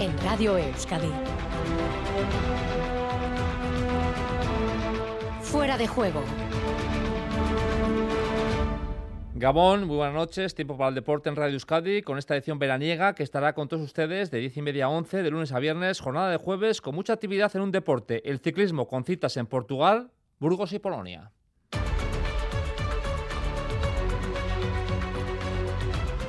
En Radio Euskadi. Fuera de juego. Gabón, muy buenas noches. Tiempo para el deporte en Radio Euskadi con esta edición veraniega que estará con todos ustedes de 10 y media a 11, de lunes a viernes, jornada de jueves con mucha actividad en un deporte, el ciclismo con citas en Portugal, Burgos y Polonia.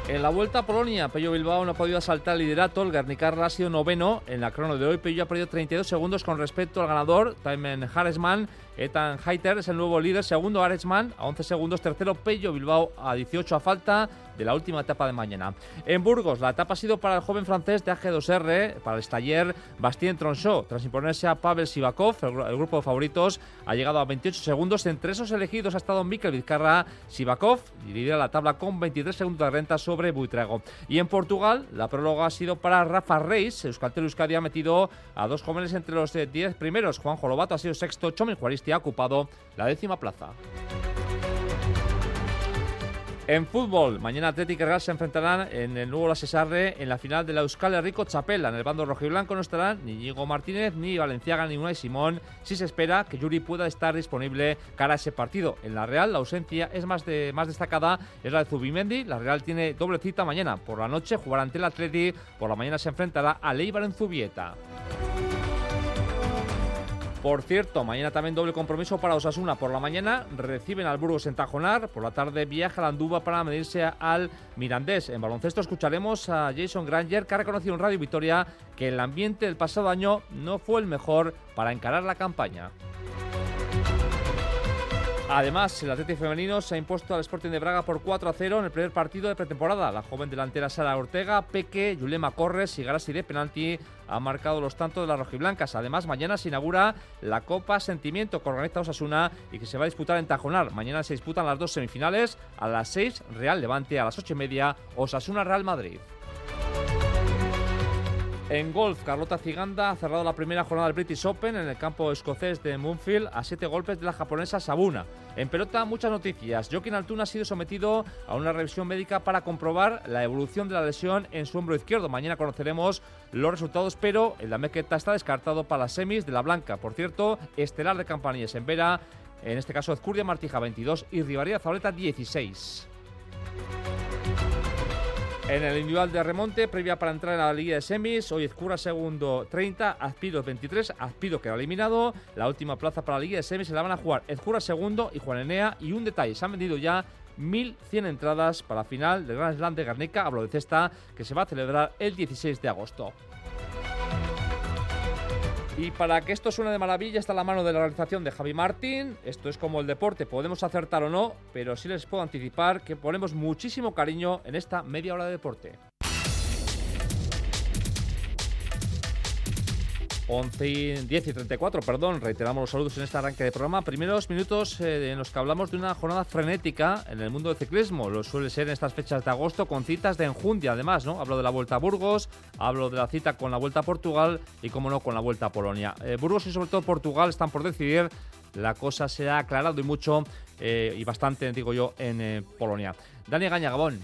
En la Vuelta a Polonia, Pello Bilbao no ha podido asaltar el liderato, el Garnicarla ha sido noveno. En la crono de hoy, Pello ha perdido 32 segundos con respecto al ganador, Taimen Harrisman, Ethan Heiter es el nuevo líder, segundo Aretsman a 11 segundos, tercero Pello Bilbao a 18 a falta de la última etapa de mañana. En Burgos, la etapa ha sido para el joven francés de AG2R, para el estaller Bastien Tronchot. Tras imponerse a Pavel Sivakov, el, grupo de favoritos ha llegado a 28 segundos. Entre esos elegidos ha estado Mikel Vizcarra Sivakov, lidera la tabla con 23 segundos de renta sobre Buitrago. Y en Portugal, la próloga ha sido para Rafa Reis. Euskaltel Euskadi ha metido a dos jóvenes entre los 10 primeros. Juan Jolobato ha sido sexto, Chomil Juaristi ha ocupado la décima plaza. En fútbol, mañana Atlético y Real se enfrentarán en el nuevo La en la final de la Euskal Rico Chapela. En el bando rojiblanco no estarán ni Diego Martínez, ni Valenciaga, ni Unai Simón. Si se espera que Yuri pueda estar disponible cara a ese partido. En la Real, la ausencia es más, de, más destacada, es la de Zubimendi. La Real tiene doble cita mañana. Por la noche jugará ante el Atleti, por la mañana se enfrentará a Leibar en Zubieta. Por cierto, mañana también doble compromiso para Osasuna. Por la mañana reciben al Burgos en Tajonar, por la tarde viaja a Andúba para medirse al Mirandés. En baloncesto escucharemos a Jason Granger, que ha reconocido en Radio Victoria que el ambiente del pasado año no fue el mejor para encarar la campaña. Además, el Atlético femenino se ha impuesto al Sporting de Braga por 4 a 0 en el primer partido de pretemporada. La joven delantera Sara Ortega, Peque, Yulema Corres y Garasi de penalti han marcado los tantos de las rojiblancas. Además, mañana se inaugura la Copa Sentimiento que organiza Osasuna y que se va a disputar en Tajonar. Mañana se disputan las dos semifinales. A las 6, Real Levante. A las 8 y media, Osasuna Real Madrid. En golf, Carlota Ciganda ha cerrado la primera jornada del British Open en el campo escocés de Moonfield a siete golpes de la japonesa Sabuna. En pelota, muchas noticias. Joaquín Altuna ha sido sometido a una revisión médica para comprobar la evolución de la lesión en su hombro izquierdo. Mañana conoceremos los resultados, pero el Damequeta está descartado para las semis de la Blanca. Por cierto, estelar de campanillas en Vera, en este caso Ezcurdia Martija 22 y Rivaría Zabaleta 16. En el individual de remonte, previa para entrar en la Liga de Semis, hoy Ezcura segundo 30, Azpido 23, Azpido queda eliminado. La última plaza para la Liga de Semis se la van a jugar Ezcura segundo y Juan Enea. Y un detalle, se han vendido ya 1.100 entradas para la final del Gran Slam de Garnica, hablo de cesta, que se va a celebrar el 16 de agosto. Y para que esto suene de maravilla está la mano de la realización de Javi Martín. Esto es como el deporte, podemos acertar o no, pero sí les puedo anticipar que ponemos muchísimo cariño en esta media hora de deporte. 11 y 10 y 34, perdón, reiteramos los saludos en este arranque de programa. Primeros minutos eh, en los que hablamos de una jornada frenética en el mundo del ciclismo. Lo suele ser en estas fechas de agosto con citas de enjundia, además, ¿no? Hablo de la Vuelta a Burgos, hablo de la cita con la Vuelta a Portugal y, como no, con la Vuelta a Polonia. Eh, Burgos y sobre todo Portugal están por decidir. La cosa se ha aclarado y mucho eh, y bastante, digo yo, en Polonia. Dani Gaña, Gabón.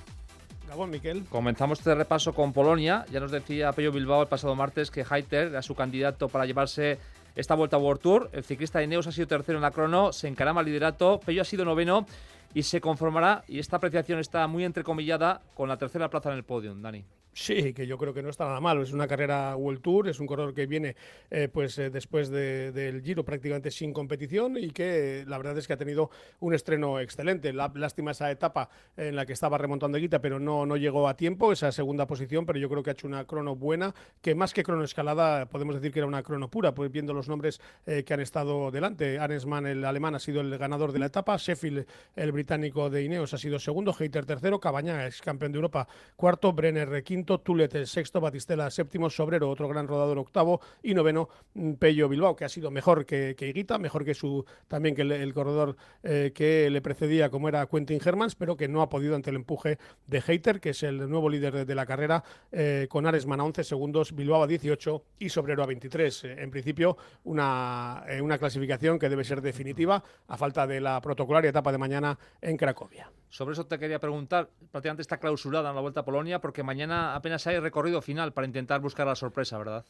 Comenzamos este repaso con Polonia. Ya nos decía Pello Bilbao el pasado martes que Heiter era su candidato para llevarse esta vuelta a World Tour. El ciclista de Ineos ha sido tercero en la crono, se encarama al liderato. Pello ha sido noveno y se conformará, y esta apreciación está muy entrecomillada, con la tercera plaza en el podio, Dani. Sí, que yo creo que no está nada mal. Es una carrera World Tour, es un corredor que viene eh, pues eh, después del Giro prácticamente sin competición y que la verdad es que ha tenido un estreno excelente. La, lástima esa etapa en la que estaba remontando Guita, pero no, no llegó a tiempo, esa segunda posición, pero yo creo que ha hecho una crono buena, que más que crono escalada podemos decir que era una crono pura, pues viendo los nombres eh, que han estado delante. Arensman, el alemán, ha sido el ganador de la etapa, Sheffield, el británico de Ineos, ha sido segundo, Heiter tercero, Cabaña es campeón de Europa cuarto, Brenner quinto, quinto, Tulet sexto, Batistela. Séptimo, Sobrero. Otro gran rodador. Octavo y noveno mm, Pello Bilbao, que ha sido mejor que, que Higuita, mejor que su también que el, corredor eh, que le precedía como era Quentin Hermans, pero que no ha podido ante el empuje de Hater, que es el nuevo líder de, la carrera, eh, con Aresman a 11 segundos, Bilbao a 18 y Sobrero a 23. Eh, en principio, una, una clasificación que debe ser definitiva a falta de la protocolaria etapa de mañana en Cracovia. Sobre eso te quería preguntar, prácticamente está clausurada en la Vuelta a Polonia porque mañana apenas hay recorrido final para intentar buscar la sorpresa, ¿verdad?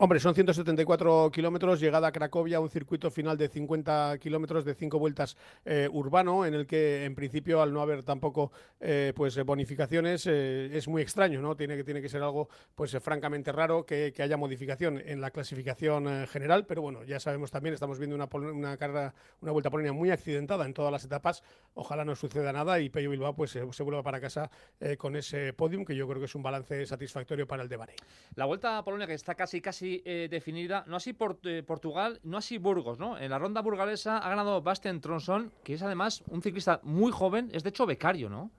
Hombre, son 174 kilómetros, llegada a Cracovia, un circuito final de 50 kilómetros de cinco vueltas eh, urbano, en el que en principio, al no haber tampoco eh, pues bonificaciones, eh, es muy extraño, ¿no? Tiene que, tiene que ser algo pues francamente raro que, haya modificación en la clasificación general, pero bueno, ya sabemos también, estamos viendo una, una carrera, una vuelta a Polonia muy accidentada en todas las etapas, ojalá no suceda nada y Pello Bilbao pues se vuelva para casa con ese podium, que yo creo que es un balance satisfactorio para el de Bahrein. La vuelta a Polonia que está casi casi eh, definida, no así eh, Portugal, no así Burgos, ¿no? En la ronda burgalesa ha ganado Bastian Tronson, que es además un ciclista muy joven, es de hecho becario, ¿no?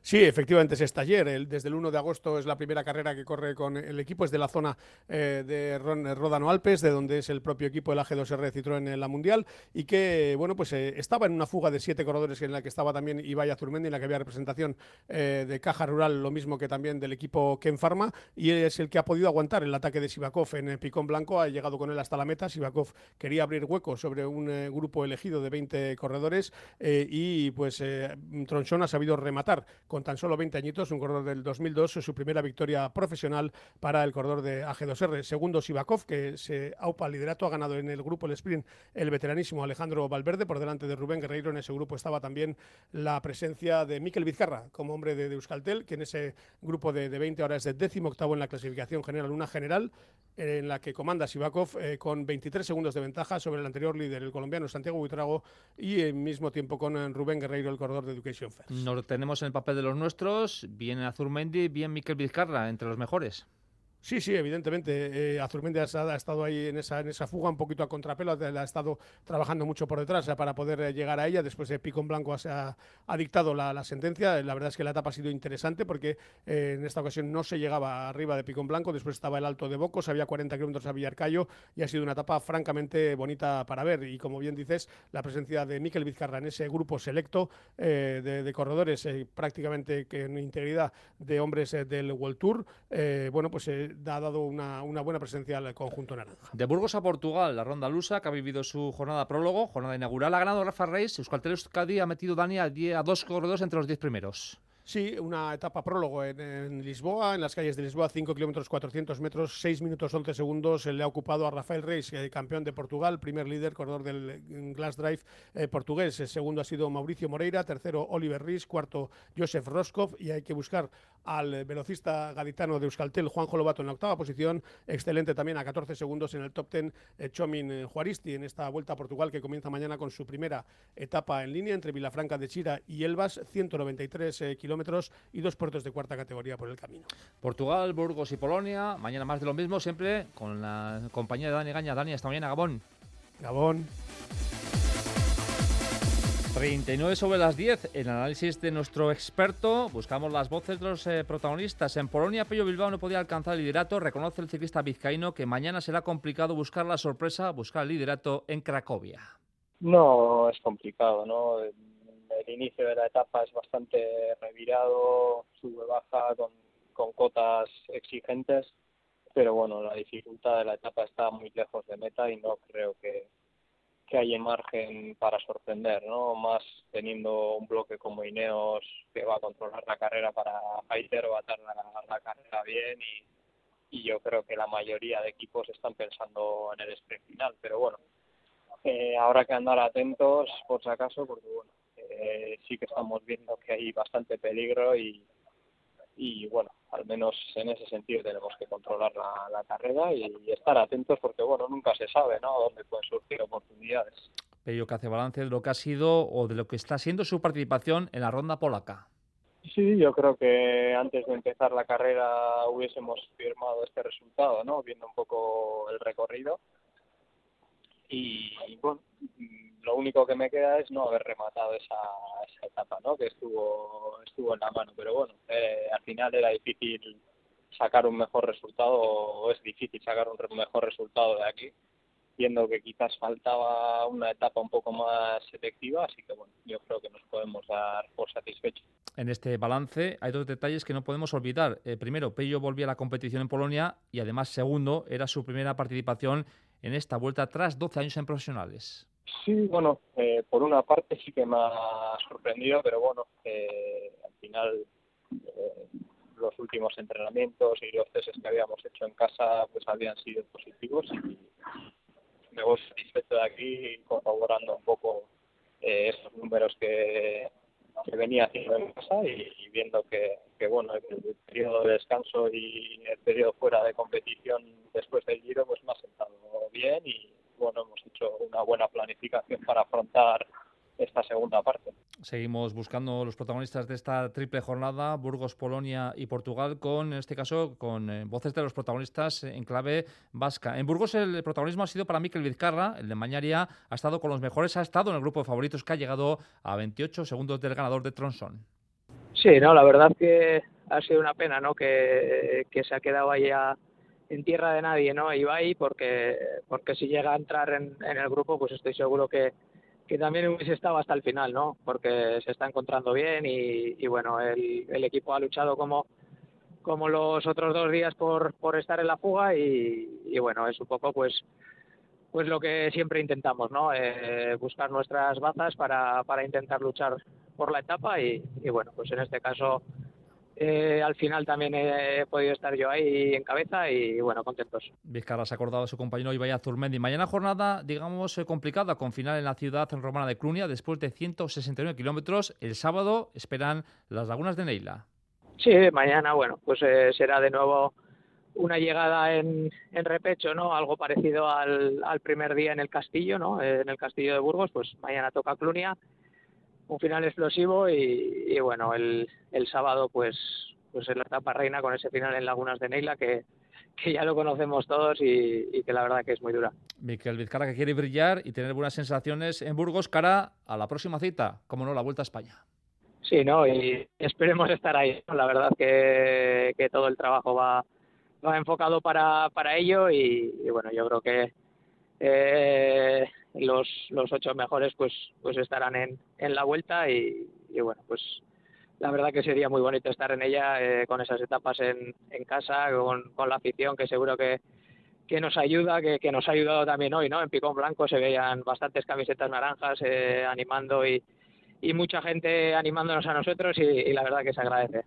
Sí, efectivamente es taller. desde el 1 de agosto es la primera carrera que corre con el equipo, es de la zona eh, de Rodano Alpes, de donde es el propio equipo el AG2R Citroën en la Mundial, y que, bueno, pues eh, estaba en una fuga de siete corredores en la que estaba también Ibai Azurmendi, en la que había representación eh, de Caja Rural, lo mismo que también del equipo Ken Pharma, y es el que ha podido aguantar el ataque de Sivakov en Picón Blanco, ha llegado con él hasta la meta. Sivakov quería abrir hueco sobre un grupo elegido de 20 corredores, y pues Tronchón ha sabido rematar con tan solo 20 añitos, un corredor del 2002, su primera victoria profesional para el corredor de AG2R. Segundo, Sivakov, que se aupa al liderato, ha ganado en el grupo el sprint el veteranísimo Alejandro Valverde, por delante de Rubén Guerreiro. En ese grupo estaba también la presencia de Miquel Vizcarra, como hombre de, Euskaltel, que en ese grupo de, 20 horas es de décimo octavo en la clasificación general, una general en la que comanda Sivakov eh, con 23 segundos de ventaja sobre el anterior líder, el colombiano Santiago Buitrago, y al mismo tiempo con eh, Rubén Guerreiro, el corredor de Education First. Nos tenemos en el papel de los nuestros, bien Azurmendi, bien Miquel Vizcarra, entre los mejores. Sí, sí, evidentemente. Eh, ha, estado ahí en esa, en esa fuga un poquito a contrapelo, ha, estado trabajando mucho por detrás para poder eh, llegar a ella. Después de Pico en Blanco ha, ha dictado la, sentencia. La verdad es que la etapa ha sido interesante porque eh, en esta ocasión no se llegaba arriba de Pico en Blanco. Después estaba el Alto de Bocos, había 40 kilómetros a Villarcayo y ha sido una etapa francamente bonita para ver. Y como bien dices, la presencia de Miquel Vizcarra en ese grupo selecto de, corredores, prácticamente que en integridad de hombres del World Tour, bueno, pues ha dado una, buena presencia al conjunto naranja. De Burgos a Portugal, la ronda lusa, que ha vivido su jornada prólogo, jornada inaugural, ha ganado Rafa Reis, Euskaltel Euskadi ha metido Dani a, a dos corredores entre los diez primeros. Sí, una etapa prólogo en, Lisboa, en las calles de Lisboa, 5 kilómetros 400 metros, 6 minutos 11 segundos. Le ha ocupado a Rafael Reis, eh, campeón de Portugal, primer líder, corredor del mm, Glass Drive eh, portugués. El segundo ha sido Mauricio Moreira, tercero Oliver Reis, cuarto Josef Roskov. Y hay que buscar al velocista gaditano de Euskaltel, Juanjo Lobato, en la octava posición. Excelente también a 14 segundos en el top 10, eh, Chomin Juaristi, en esta vuelta a Portugal que comienza mañana con su primera etapa en línea entre Vilafranca de Chira y Elvas, 193 kilómetros y dos puertos de cuarta categoría por el camino. Portugal, Burgos y Polonia. Mañana más de lo mismo, siempre con la compañía de Dani Gaña. Dani, hasta mañana, Gabón. Gabón. 39 sobre las 10. En análisis de nuestro experto, buscamos las voces de los eh, protagonistas. En Polonia, Pello Bilbao no podía alcanzar el liderato. Reconoce el ciclista vizcaíno que mañana será complicado buscar la sorpresa, buscar el liderato en Cracovia. No, es complicado, ¿no? El inicio de la etapa es bastante revirado, sube baja con, con cotas exigentes, pero bueno, la dificultad de la etapa está muy lejos de meta y no creo que, que haya margen para sorprender, ¿no? Más teniendo un bloque como Ineos que va a controlar la carrera para Fighter, va a dar la, carrera bien y, y yo creo que la mayoría de equipos están pensando en el sprint final, pero bueno, eh, habrá que andar atentos por si acaso, porque bueno, eh, sí que estamos viendo que hay bastante peligro y, y bueno, al menos en ese sentido tenemos que controlar la, carrera y, estar atentos porque bueno, nunca se sabe, ¿no? Dónde pueden surgir oportunidades. Pero que hace balance de lo que ha sido o de lo que está siendo su participación en la ronda polaca. Sí, yo creo que antes de empezar la carrera hubiésemos firmado este resultado, ¿no? Viendo un poco el recorrido. Y, bueno, lo único que me queda es no haber rematado esa, esa etapa, ¿no? Que estuvo estuvo en la mano, pero bueno, eh, al final era difícil sacar un mejor resultado o es difícil sacar un mejor resultado de aquí viendo que quizás faltaba una etapa un poco más selectiva, así que bueno, yo creo que nos podemos dar por satisfechos. En este balance hay dos detalles que no podemos olvidar. Eh, primero, Pello volvía a la competición en Polonia y además, segundo, era su primera participación en esta vuelta tras 12 años en profesionales. Sí, bueno, eh, por una parte sí que me ha sorprendido, pero bueno, eh, al final los últimos entrenamientos y los testes que habíamos hecho en casa pues habían sido positivos y me voy satisfecho de aquí corroborando un poco eh, esos números que, que, venía haciendo en casa y, viendo que, que, bueno el periodo de descanso y el periodo fuera de competición después del giro pues me ha sentado bien y bueno hemos hecho una buena planificación para afrontar esta segunda parte. Seguimos buscando los protagonistas de esta triple jornada, Burgos, Polonia y Portugal, con, en este caso, con eh, voces de los protagonistas en clave vasca. En Burgos el protagonismo ha sido para Mikel Vizcarra, el de Mañaria ha estado con los mejores, ha estado en el grupo de favoritos que ha llegado a 28 segundos del ganador de Tronson. Sí, no, la verdad que ha sido una pena, ¿no? Que, se ha quedado ahí en tierra de nadie, ¿no? Ibai, porque, porque si llega a entrar en el grupo, pues estoy seguro que, que también hubiese estado hasta el final, ¿no? Porque se está encontrando bien y, bueno, el, equipo ha luchado como, como los otros dos días por, por estar en la fuga y, bueno, es un poco pues pues lo que siempre intentamos, ¿no? Eh, buscar nuestras bazas para, para intentar luchar por la etapa y, y bueno, pues en este caso eh, al final también he podido estar yo ahí en cabeza y bueno, contentos. Vizcarra se ha acordado de su compañero Ibai Zurmendi. Mañana jornada, digamos, eh, complicada con final en la ciudad romana de Clunia después de 169 kilómetros. El sábado esperan las lagunas de Neila. Sí, mañana, bueno, pues eh, será de nuevo una llegada en, en repecho, ¿no? Algo parecido al, al, primer día en el castillo, ¿no? en el castillo de Burgos, pues mañana toca Clunia un final explosivo y, bueno, el, el, sábado pues pues es la etapa reina con ese final en Lagunas de Neila que, que ya lo conocemos todos y, que la verdad que es muy dura. Miquel Vizcarra que quiere brillar y tener buenas sensaciones en Burgos cara a la próxima cita, como no, la Vuelta a España. Sí, no, y esperemos estar ahí. La verdad que, que todo el trabajo va, va enfocado para, para ello y, y bueno, yo creo que eh, los, los ocho mejores pues pues estarán en, en la vuelta y, bueno pues la verdad que sería muy bonito estar en ella eh, con esas etapas en, en casa con, con, la afición que seguro que, que nos ayuda que, que, nos ha ayudado también hoy no en Picón Blanco se veían bastantes camisetas naranjas eh, animando y, y mucha gente animándonos a nosotros y, y la verdad que se agradece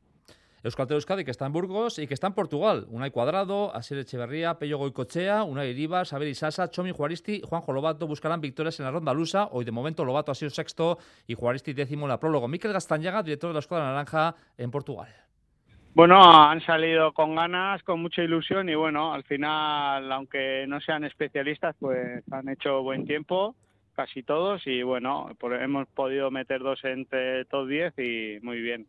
Euskaltel Euskadi, que está en Burgos y que está en Portugal. Unai Cuadrado, Asier Echeverría, Pello Goicochea, Unai Rivas, Saber Isasa, Chomi Juaristi y Juanjo Lobato buscarán victorias en la ronda lusa. Hoy, de momento, Lobato ha sido sexto y Juaristi décimo en la prólogo. Miquel Gastañaga, director de la Escuadra Naranja en Portugal. Bueno, han salido con ganas, con mucha ilusión y bueno, al final, aunque no sean especialistas, pues han hecho buen tiempo, casi todos, y bueno, hemos podido meter dos entre top 10 y muy bien.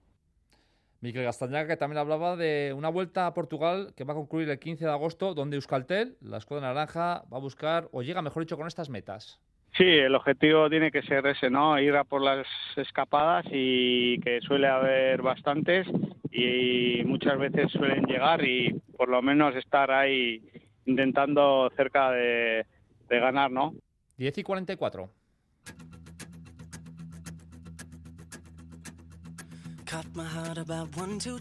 Miquel Gastañaga, que también hablaba de una vuelta a Portugal que va a concluir el 15 de agosto, donde Euskaltel, la escuadra naranja, va a buscar, o llega, mejor dicho, con estas metas. Sí, el objetivo tiene que ser ese, ¿no? Ir a por las escapadas y que suele haber bastantes y muchas veces suelen llegar y por lo menos estar ahí intentando cerca de, de ganar, ¿no? 10 y 44.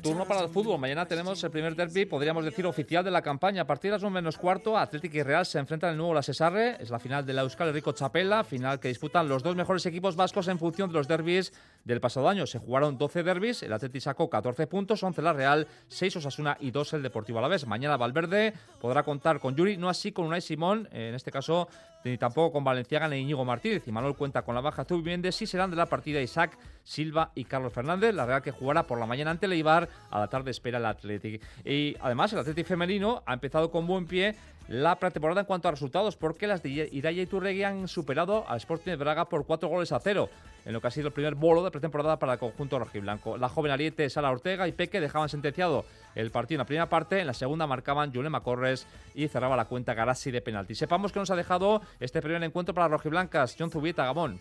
Turno para el fútbol. Mañana tenemos el primer derby, podríamos decir, oficial de la campaña. A partir de las 1 menos cuarto, Atlético y Real se enfrentan el nuevo La Cesarre. Es la final de la Euskal Rico Chapela, final que disputan los dos mejores equipos vascos en función de los derbis del pasado año. Se jugaron 12 derbis, el Atlético sacó 14 puntos, 11 la Real, 6 Osasuna y 2 el Deportivo Alavés. Mañana Valverde podrá contar con Yuri, no así con Unai Simón, en este caso ni tampoco con Valenciaga ni Íñigo Martínez. Y Manuel cuenta con la baja Zubimendi, sí serán de la partida Isaac, Silva y Carlos Fernández. La Real que jugará por la mañana ante el Eibar, a la tarde espera el Athletic. Y además el Athletic femenino ha empezado con buen pie la pretemporada en cuanto a resultados, porque las de Iraya y Turregui han superado al Sporting de Braga por cuatro goles a cero, en lo que ha sido el primer bolo de pretemporada para el conjunto rojiblanco. La joven Ariete, Sala Ortega y Peque dejaban sentenciado el partido en la primera parte, en la segunda marcaban Julema Corres y cerraba la cuenta Garasi de penalti. Sepamos que nos ha dejado este primer encuentro para rojiblancas, John Zubieta, Gabón.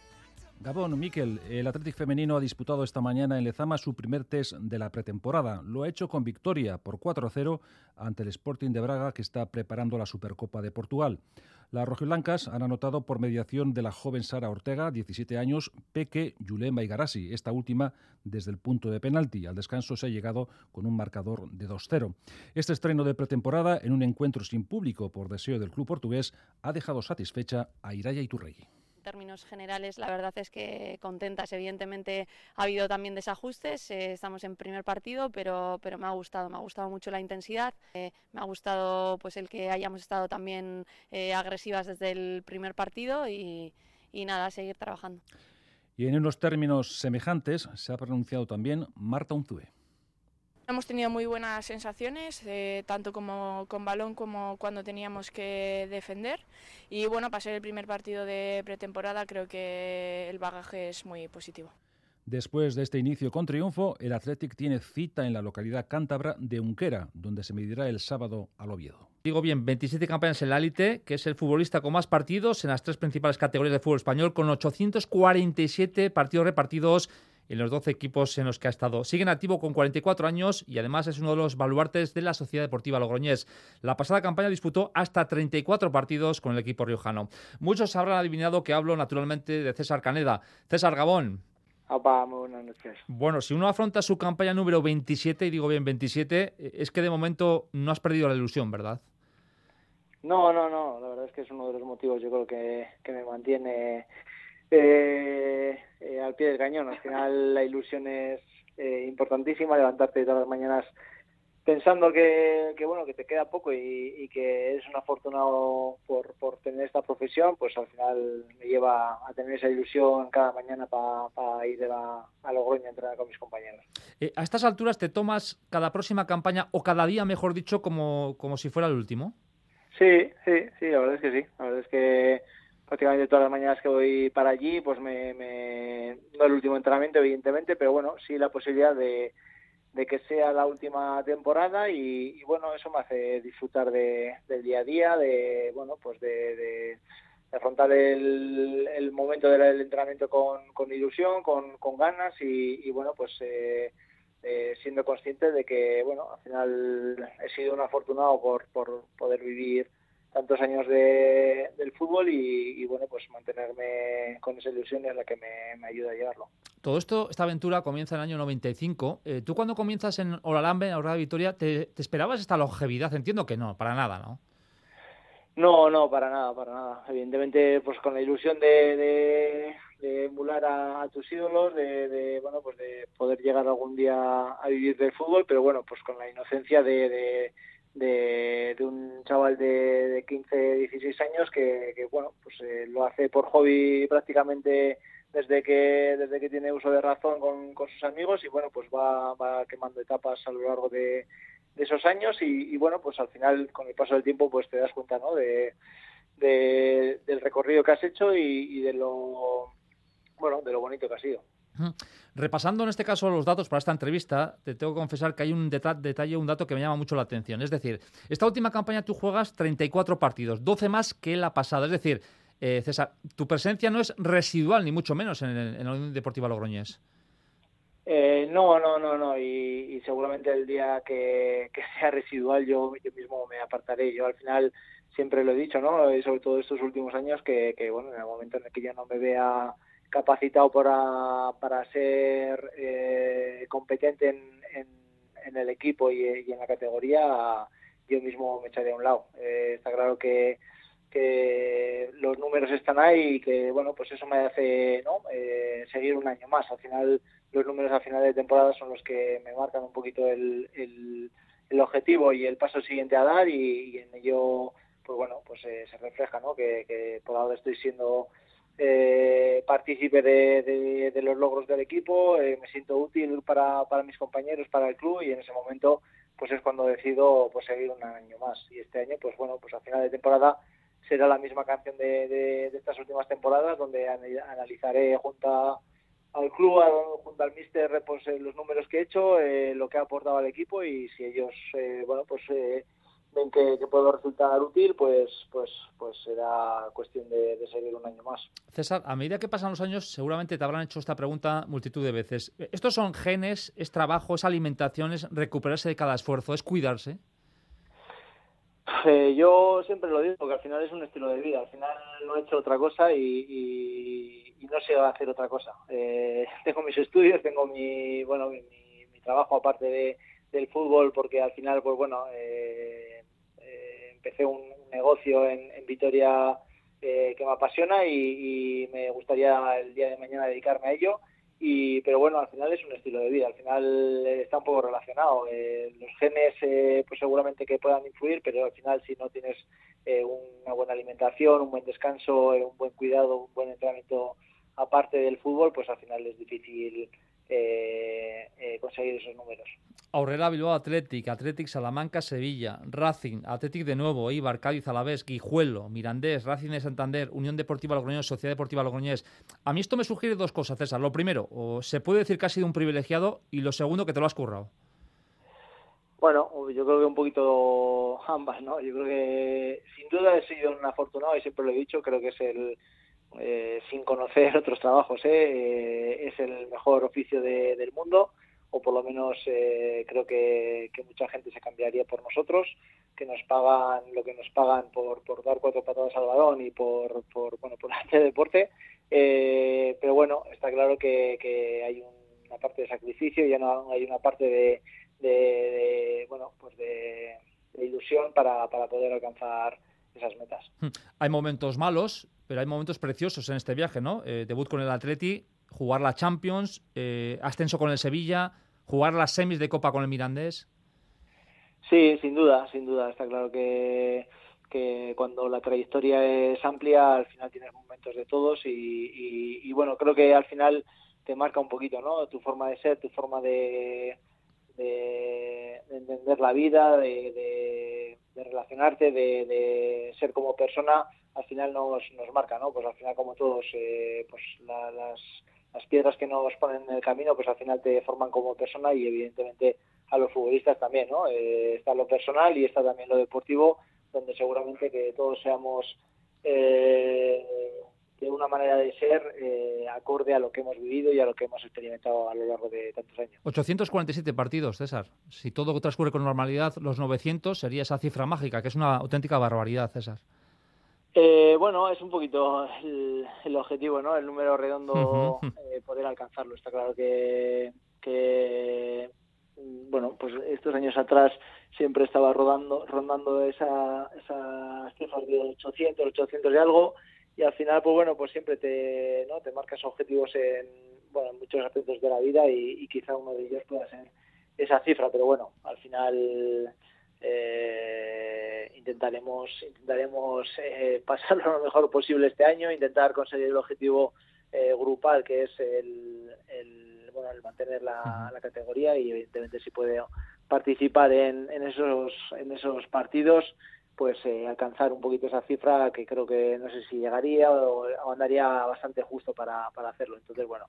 Gabón, Miquel, el Athletic femenino ha disputado esta mañana en Lezama su primer test de la pretemporada. Lo ha hecho con victoria por 4-0 ante el Sporting de Braga que está preparando la Supercopa de Portugal. Las rojiblancas han anotado por mediación de la joven Sara Ortega, 17 años, Peque, Yulema y Garasi, esta última desde el punto de penalti. Al descanso se ha llegado con un marcador de 2-0. Este estreno de pretemporada en un encuentro sin público por deseo del club portugués ha dejado satisfecha a Iraya Iturregui términos generales, la verdad es que contentas. Evidentemente ha habido también desajustes, eh, estamos en primer partido, pero, pero me ha gustado, me ha gustado mucho la intensidad, eh, me ha gustado pues el que hayamos estado también eh, agresivas desde el primer partido y, nada, seguir trabajando. Y en unos términos semejantes se ha pronunciado también Marta Unzue. Hemos tenido muy buenas sensaciones, eh, tanto como con balón como cuando teníamos que defender. Y bueno, para ser el primer partido de pretemporada creo que el bagaje es muy positivo. Después de este inicio con triunfo, el Athletic tiene cita en la localidad cántabra de Unquera, donde se medirá el sábado al Oviedo. Digo bien, 27 campañas en la élite, que es el futbolista con más partidos en las tres principales categorías de fútbol español, con 847 partidos repartidos en los 12 equipos en los que ha estado. Sigue en activo con 44 años y además es uno de los baluartes de la Sociedad Deportiva Logroñés. La pasada campaña disputó hasta 34 partidos con el equipo riojano. Muchos habrán adivinado que hablo naturalmente de César Caneda. César Gabón. Buenas noches. Bueno, si uno afronta su campaña número 27, y digo bien 27, es que de momento no has perdido la ilusión, ¿verdad? No, no, no. La verdad es que es uno de los motivos, yo creo que, que me mantiene eh, eh, al pie del cañón. Al final la ilusión es eh, importantísima, levantarte todas las mañanas pensando que, bueno que te queda poco y, que eres un afortunado por, por, tener esta profesión, pues al final me lleva a tener esa ilusión cada mañana para ir a, a Logroño a entrenar con mis compañeros. Eh, ¿A estas alturas te tomas cada próxima campaña o cada día, mejor dicho, como, como si fuera el último? Sí, sí, sí, la verdad es que sí. La verdad es que prácticamente todas las mañanas que voy para allí, pues me, me, no el último entrenamiento evidentemente, pero bueno, sí la posibilidad de, que sea la última temporada y, bueno, eso me hace disfrutar de, del día a día, de bueno, pues de, de, afrontar el, el, momento del entrenamiento con, con ilusión, con, con ganas y, y bueno, pues eh, eh, siendo consciente de que bueno, al final he sido un afortunado por, por poder vivir tantos años de, del fútbol y, bueno, pues mantenerme con esa ilusión es la que me, ayuda a llevarlo. Todo esto, esta aventura comienza en el año 95. Eh, ¿Tú cuando comienzas en Olalambe, en Aurora Victoria, ¿te, ¿te, esperabas esta longevidad? Entiendo que no, para nada, ¿no? No, no, para nada, para nada. Evidentemente, pues con la ilusión de, de, emular a, tus ídolos, de, de, bueno, pues de poder llegar algún día a vivir del fútbol, pero bueno, pues con la inocencia de de, un chaval de, de 15, 16 años que, bueno, pues eh, lo hace por hobby prácticamente desde que desde que tiene uso de razón con, con sus amigos y bueno, pues va, va quemando etapas a lo largo de, esos años y, bueno, pues al final con el paso del tiempo pues te das cuenta, ¿no? De, del recorrido que has hecho y, y de lo bueno, de lo bonito que ha sido. Repasando en este caso los datos para esta entrevista, te tengo que confesar que hay un detalle, un dato que me llama mucho la atención. Es decir, esta última campaña tú juegas 34 partidos, 12 más que la pasada. Es decir, eh, César, tu presencia no es residual, ni mucho menos en, el, en la Unión Deportiva Logroñés. Eh, no, no, no, no, y, seguramente el día que, sea residual yo, yo mismo me apartaré. Yo al final siempre lo he dicho, ¿no? Y sobre todo estos últimos años que, que, bueno, en el momento en el que yo no me vea capacitado para, para ser eh, competente en, en, el equipo y, en la categoría, yo mismo me echaré a un lado. Eh, está claro que, que los números están ahí y que bueno pues eso me hace. Eh, seguir un año más. Al final los números a final de temporada son los que me marcan un poquito el, el, objetivo y el paso siguiente a dar y, en ello pues bueno pues se refleja ¿no? que, que por ahora estoy siendo eh, partícipe de, los logros del equipo, eh, me siento útil para, para mis compañeros, para el club y en ese momento pues es cuando decido pues seguir un año más. Y este año pues bueno pues a final de temporada será la misma canción de, estas últimas temporadas donde analizaré junto al club, junto al míster pues eh, los números que he hecho, eh, lo que ha aportado al equipo y si ellos bueno pues ven que, puedo resultar útil, pues, pues, pues será cuestión de, seguir un año más. César, a medida que pasan los años, seguramente te habrán hecho esta pregunta multitud de veces. ¿Estos son genes, es trabajo, es alimentación, es recuperarse de cada esfuerzo, es cuidarse? Eh, yo siempre lo digo, porque al final es un estilo de vida. Al final no he hecho otra cosa y, no sé hacer otra cosa. Eh, tengo mis estudios, tengo mi, bueno, mi, trabajo aparte de, del fútbol, porque al final, pues bueno, eh, empecé un, negocio en, Vitoria que me apasiona y, me gustaría el día de mañana dedicarme a ello. Y pero bueno al final es un estilo de vida al final está un poco relacionado. Eh, los genes eh, pues seguramente que puedan influir pero al final si no tienes eh, una buena alimentación un buen descanso un buen cuidado un buen entrenamiento aparte del fútbol pues al final es difícil conseguir esos números Aurrera Bilbao Athletic, Athletic Salamanca Sevilla, Racing, Athletic de nuevo, Ibar, Cádiz, Alavés, Guijuelo, Mirandés, Racing de Santander, Unión Deportiva Logroñés, Sociedad Deportiva Logroñés. A mí esto me sugiere dos cosas, César. Lo primero, se puede decir que has sido un privilegiado y lo segundo, que te lo has currado. Bueno, yo creo que un poquito ambas, ¿no? Yo creo que sin duda he sido un afortunado y siempre lo he dicho, creo que es el, eh, sin conocer otros trabajos, ¿eh? ¿eh? es el mejor oficio del mundo o por lo menos eh, creo que, mucha gente se cambiaría por nosotros, que nos pagan lo que nos pagan por, por dar cuatro patadas al balón y por, por bueno por hacer deporte, eh, pero bueno, está claro que, hay una parte de sacrificio ya no hay una parte de, de, bueno pues de, ilusión para, para poder alcanzar esas metas. Hmm. Hay momentos malos, pero hay momentos preciosos en este viaje, ¿no? Eh, debut con el Atleti, jugar la Champions, eh, ascenso con el Sevilla, jugar las semis de Copa con el Mirandés. Sí, sin duda, sin duda. Está claro que, que cuando la trayectoria es amplia, al final tienes momentos de todos y, bueno, creo que al final te marca un poquito, ¿no? Tu forma de ser, tu forma de, de, entender la vida, de, relacionarte, de, ser como persona, al final nos, nos marca, ¿no? Pues al final, como todos, eh, pues las las piedras que nos ponen en el camino, pues al final te forman como persona y evidentemente a los futbolistas también, ¿no? Eh, está lo personal y está también lo deportivo, donde seguramente que todos seamos eh, de una manera de ser eh, acorde a lo que hemos vivido y a lo que hemos experimentado a lo largo de tantos años. 847 partidos, César. Si todo transcurre con normalidad, los 900 sería esa cifra mágica, que es una auténtica barbaridad, César. Eh, bueno, es un poquito el, objetivo, ¿no? El número redondo, eh, poder alcanzarlo. Está claro que, que, bueno, pues estos años atrás siempre estaba rodando, rondando esa, esas cifras de 800, 800 y algo, y al final, pues bueno, pues siempre te, ¿no? te marcas objetivos en, bueno, en muchos aspectos de la vida y, y quizá uno de ellos pueda ser esa cifra, pero bueno, al final eh, intentaremos intentaremos eh, pasarlo lo mejor posible este año, intentar conseguir el objetivo eh, grupal que es el, el, bueno el mantener la, categoría y evidentemente si puede participar en, en esos en esos partidos pues eh, alcanzar un poquito esa cifra que creo que no sé si llegaría o, o andaría bastante justo para, para hacerlo entonces bueno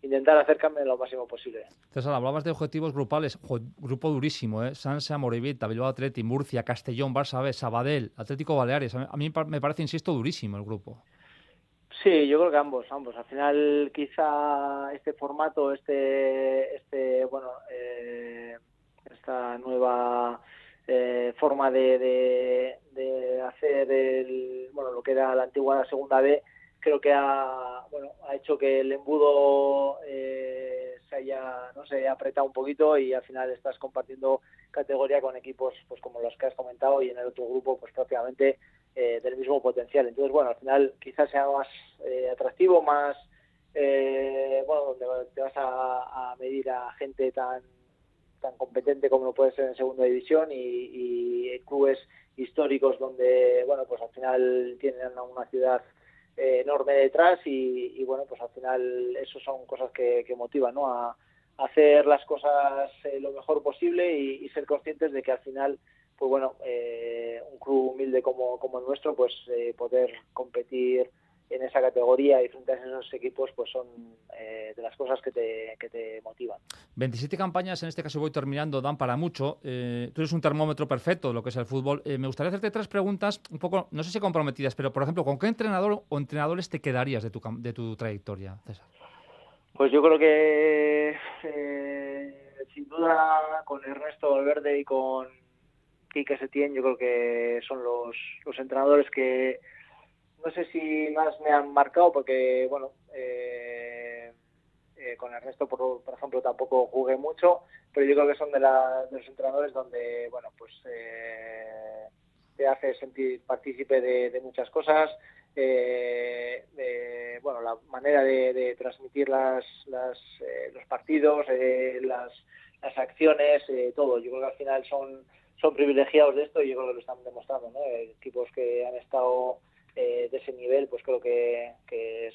intentar acercarme lo máximo posible. César, hablabas de objetivos grupales, grupo durísimo, ¿eh? Sanse, Morevita, Bilbao Atleti, Murcia, Castellón, Barça B, Sabadell, Atlético Baleares. A mí me parece, insisto, durísimo el grupo. Sí, yo creo que ambos, ambos. Al final, quizá este formato, este, este, bueno, eh, esta nueva eh, forma de, de, hacer el, bueno, lo que era la antigua segunda B, creo que ha, bueno, ha hecho que el embudo eh, se haya no se apretado un poquito y al final estás compartiendo categoría con equipos pues como los que has comentado y en el otro grupo pues prácticamente eh, del mismo potencial. Entonces bueno al final quizás sea más eh, atractivo más bueno donde te vas a, medir a gente tan tan competente como lo puede ser en segunda división y, y clubes históricos donde bueno pues al final tienen una ciudad eh, enorme detrás y, bueno, pues al final eso son cosas que, motivan, ¿no? A, hacer las cosas eh, lo mejor posible y, ser conscientes de que al final, pues bueno, eh, un club humilde como, como el nuestro, pues poder competir en esa categoría y frente a esos equipos, pues son eh, de las cosas que te, que te motivan. 27 campañas, en este caso voy terminando, dan para mucho. Eh, tú eres un termómetro perfecto de lo que es el fútbol. Eh, me gustaría hacerte tres preguntas, un poco, no sé si comprometidas, pero por ejemplo, ¿con qué entrenador o entrenadores te quedarías de tu, de tu trayectoria, César? Pues yo creo que sin duda con Ernesto Valverde y con Quique Setién, yo creo que son los, los entrenadores que no sé si más me han marcado porque, bueno, eh, eh, con Ernesto, por, por, ejemplo, tampoco jugué mucho, pero yo creo que son de, los entrenadores donde, bueno, pues eh, te hace sentir partícipe de, muchas cosas, bueno, la manera de, transmitir las, las los partidos, las, las acciones, todo. Yo creo que al final son son privilegiados de esto y yo creo que lo están demostrando, ¿no? Equipos que han estado eh, de ese nivel, pues creo que,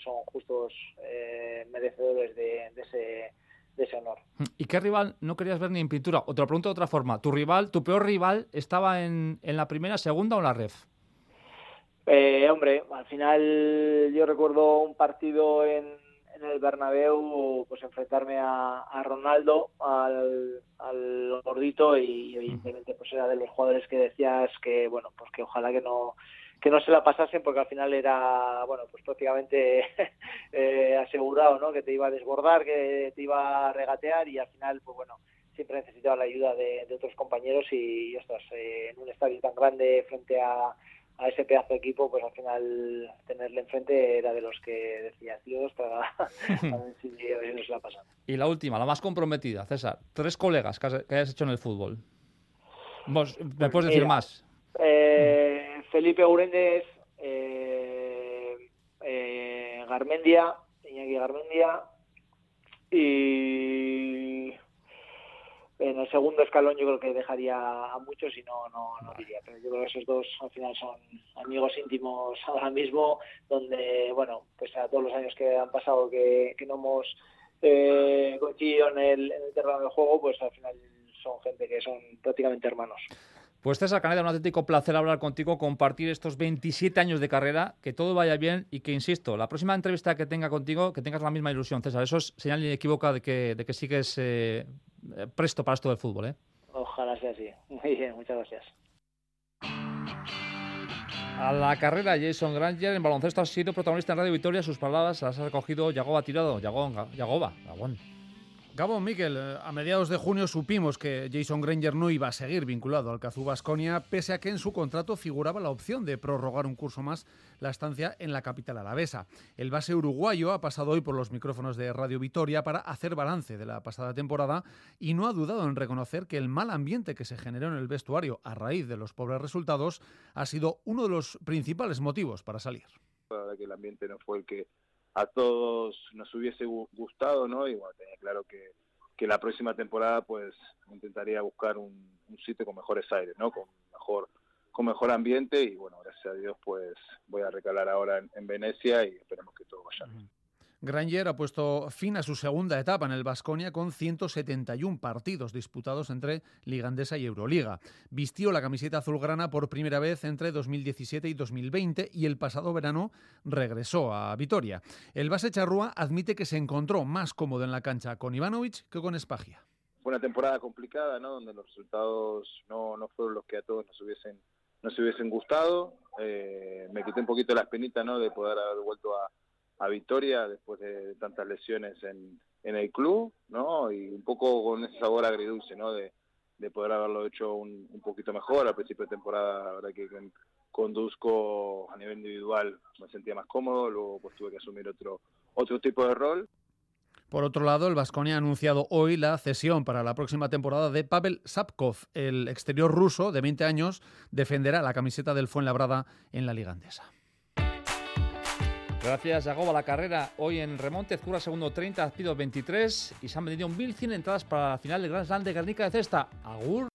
son justos eh, merecedores de, ese, de ese honor. ¿Y qué rival no querías ver ni en pintura? O te lo pregunto de otra forma. ¿Tu rival, tu peor rival, estaba en, en la primera, segunda o en la ref? Eh, hombre, al final yo recuerdo un partido en, en el Bernabéu, pues enfrentarme a, Ronaldo, al, al, gordito y evidentemente pues era de los jugadores que decías que bueno, pues que ojalá que no que no se la pasasen porque al final era, bueno, pues prácticamente eh, asegurado, ¿no? Que te iba a desbordar, que te iba a regatear y al final, pues bueno, siempre necesitaba la ayuda de, otros compañeros y, ostras, eh, en un estadio tan grande frente a, ese pedazo de equipo, pues al final tenerle enfrente era de los que decía ver si no se la pasan. Y la última, la más comprometida, César, tres colegas que, hayas hecho en el fútbol. ¿Me pues puedes decir más? Eh, Felipe Uréndez, eh, eh, Garmendia, Iñaki Garmendia y en el segundo escalón yo creo que dejaría a muchos y no, no, no diría, pero yo creo que esos dos al final son amigos íntimos ahora mismo, donde, bueno, pues a todos los años que han pasado que, no hemos eh, coincidido en el, en el terreno del juego, pues al final son gente que son prácticamente hermanos. Pues César Caneda, un auténtico placer hablar contigo, compartir estos 27 años de carrera, que todo vaya bien y que, insisto, la próxima entrevista que tenga contigo, que tengas la misma ilusión, César. Eso es señal inequívoca de que, de que sigues eh, presto para esto del fútbol. ¿eh? Ojalá sea así. Muy bien, muchas gracias. A la carrera, Jason Granger en baloncesto ha sido protagonista en Radio Victoria. Sus palabras las ha recogido Yagoba Tirado. Yagoba, Yagoba, Gabón. Gabón, Miquel, eh, a mediados de junio supimos que Jason Granger no iba a seguir vinculado al Cazú Basconia, pese a que en su contrato figuraba la opción de prorrogar un curso más la estancia en la capital alavesa. El base uruguayo ha pasado hoy por los micrófonos de Radio Vitoria para hacer balance de la pasada temporada y no ha dudado en reconocer que el mal ambiente que se generó en el vestuario a raíz de los pobres resultados ha sido uno de los principales motivos para salir. Verdad que el ambiente no fue el que a todos nos hubiese gustado, ¿no? Y bueno, tenía claro que, que la próxima temporada pues intentaría buscar un, sitio con mejores aires, ¿no? Con mejor con mejor ambiente y bueno, gracias a Dios pues voy a recalar ahora en, Venecia y esperemos que todo vaya bien. Granger ha puesto fin a su segunda etapa en el Vasconia con 171 partidos disputados entre Ligandesa y Euroliga. Vistió la camiseta azulgrana por primera vez entre 2017 y 2020 y el pasado verano regresó a Vitoria. El base Charrúa admite que se encontró más cómodo en la cancha con Ivanovic que con Espagia. Fue una temporada complicada, ¿no? Donde los resultados no, no fueron los que a todos nos hubiesen nos hubiesen gustado. Eh, me quité un poquito la espinita, ¿no? De poder haber vuelto a a Victoria después de tantas lesiones en, en el club, ¿no? Y un poco con ese sabor agridulce, ¿no? De, de poder haberlo hecho un, un, poquito mejor al principio de temporada, la verdad que conduzco a nivel individual me sentía más cómodo, luego pues tuve que asumir otro otro tipo de rol. Por otro lado, el Vasconia ha anunciado hoy la cesión para la próxima temporada de Pavel Sapkov. El exterior ruso de 20 años defenderá la camiseta del Fuenlabrada en la Liga Andesa. Gracias, Yagoba. La carrera hoy en remonte, Zcura segundo 30, Azpido 23 y se han vendido 1.100 entradas para la final del Grand Slam de Guernica de Cesta. Agur.